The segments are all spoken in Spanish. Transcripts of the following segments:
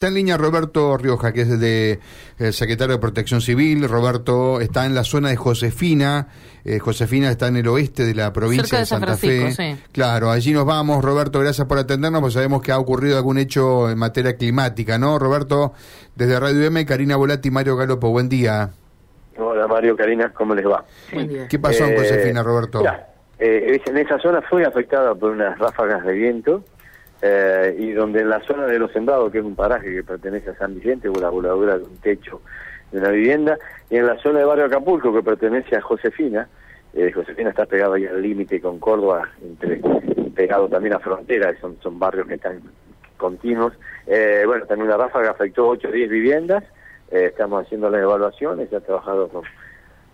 Está en línea Roberto Rioja, que es de, el secretario de Protección Civil. Roberto está en la zona de Josefina. Eh, Josefina está en el oeste de la provincia de, Santa Fe. Claro, allí nos vamos. Roberto, gracias por atendernos, pues sabemos que ha ocurrido algún hecho en materia climática, ¿no? Roberto, desde Radio M, Karina Volati y Mario Galopo, buen día. Hola Mario, Karina, ¿cómo les va? ¿Qué pasó en eh, Josefina, Roberto? Eh, en esa zona fue afectada por unas ráfagas de viento eh, y donde en la zona de los sembrados, que es un paraje que pertenece a San Vicente, hubo la voladura de un techo de una vivienda, y en la zona de Barrio Acapulco, que pertenece a Josefina, eh, Josefina está pegado ahí al límite con Córdoba, entre, pegado también a frontera, son, son barrios que están continuos. Eh, bueno, también la ráfaga afectó 8 o 10 viviendas, eh, estamos haciendo las evaluaciones, ya he trabajado con,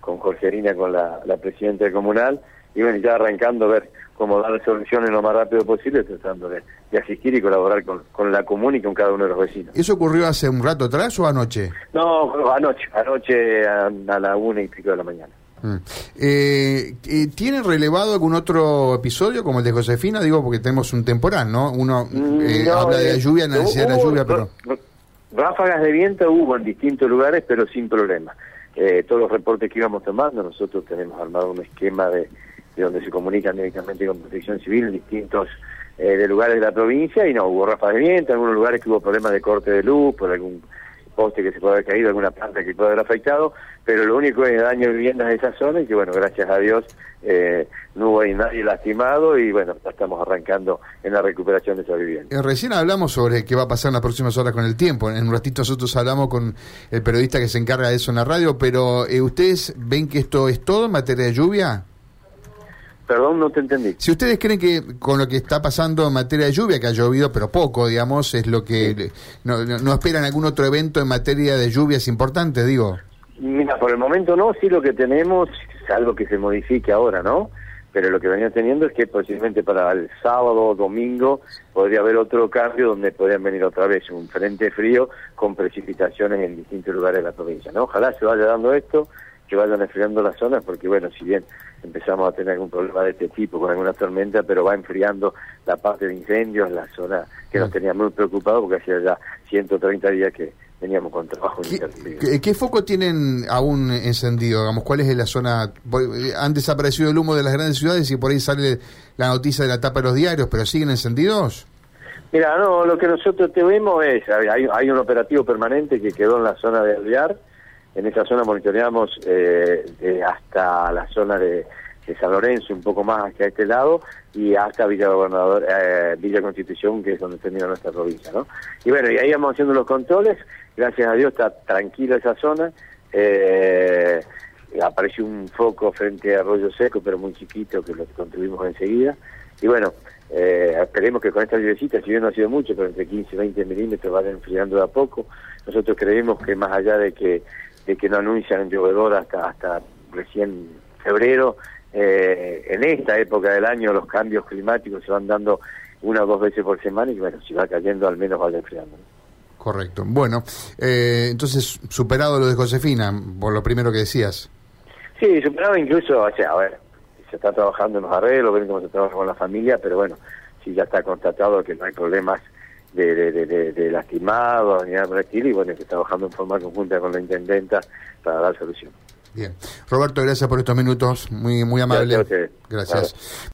con Jorgerina, con la presidenta comunal, y bueno, ya arrancando a ver cómo dar soluciones lo más rápido posible, tratando de, asistir y colaborar con, con, la común y con cada uno de los vecinos. ¿Eso ocurrió hace un rato atrás o anoche? No, anoche, anoche a, la una y pico de la mañana. Mm. Eh, eh, ¿Tiene relevado algún otro episodio como el de Josefina? Digo, porque tenemos un temporal, ¿no? Uno eh, habla de la lluvia, necesidad de la lluvia, pero... Ráfagas de viento hubo en distintos lugares, pero sin problema. todos los reportes que íbamos tomando, nosotros tenemos armado un esquema de de donde se comunican directamente con protección civil en distintos eh, de lugares de la provincia y no, hubo ráfagas de viento, en algunos lugares que hubo problemas de corte de luz por algún poste que se puede haber caído, alguna planta que puede haber afectado, pero lo único es daño de viviendas de esa zona y que bueno, gracias a Dios eh, no hubo nadie lastimado y bueno, estamos arrancando en la recuperación de esa vivienda. Eh, recién hablamos sobre qué va a pasar en las próximas horas con el tiempo, en un ratito nosotros hablamos con el periodista que se encarga de eso en la radio, pero ¿ustedes ven que esto es todo en materia de lluvia? Perdón, no te entendí. Si ustedes creen que con lo que está pasando en materia de lluvia, que ha llovido, pero poco, digamos, es lo que... No, no, esperan algún otro evento en materia de lluvias importante, digo? Mira, por el momento no, sí lo que tenemos, algo que se modifique ahora, ¿no? Pero lo que venía teniendo es que posiblemente para el sábado o domingo podría haber otro cambio donde podrían venir otra vez un frente frío con precipitaciones en distintos lugares de la provincia, ¿no? Ojalá se vaya dando esto que vayan enfriando las zonas, porque bueno, si bien empezamos a tener algún problema de este tipo con alguna tormenta, pero va enfriando la parte de incendios, la zona que nos mm. tenía muy preocupados, porque hacía ya 130 días que teníamos con trabajo ¿Qué, ¿Qué, foco tienen aún encendido? Digamos, ¿Cuál es la zona? Han desaparecido el humo de las grandes ciudades y por ahí sale la noticia de la tapa de los diarios, pero siguen encendidos. Mira, no, lo que nosotros tenemos es, hay, hay un operativo permanente que quedó en la zona de Alvear, en esa zona monitoreamos eh, hasta la zona de, San Lorenzo, un poco más hacia este lado, y hasta Villa Gobernador, eh, Villa Constitución, que es donde termina nuestra provincia, ¿no? Y bueno, y ahí vamos haciendo los controles, gracias a Dios está tranquila esa zona, eh, apareció un foco frente a Arroyo Seco, pero muy chiquito, que lo construimos enseguida, y bueno, eh, esperemos que con esta lluviecita, si bien no ha sido mucho, pero entre 15 y 20 milímetros van enfriando de a poco, nosotros creemos que más allá de que de que no anuncian llovedor hasta, hasta recién febrero. Eh, en esta época del año los cambios climáticos se van dando una o dos veces por semana y bueno, si va cayendo al menos va enfriando. Correcto. Bueno, eh, entonces, superado lo de Josefina, por lo primero que decías. Sí, superado incluso, o sea, a ver, se está trabajando en los arreglos, ven cómo se trabaja con la familia, pero bueno, si ya está constatado que no hay problemas de, de, de, de lastimados ni nada por y bueno, que trabajando en forma conjunta con la intendenta para dar solución. Bien. Roberto, gracias por estos minutos, muy muy amable. Gracias.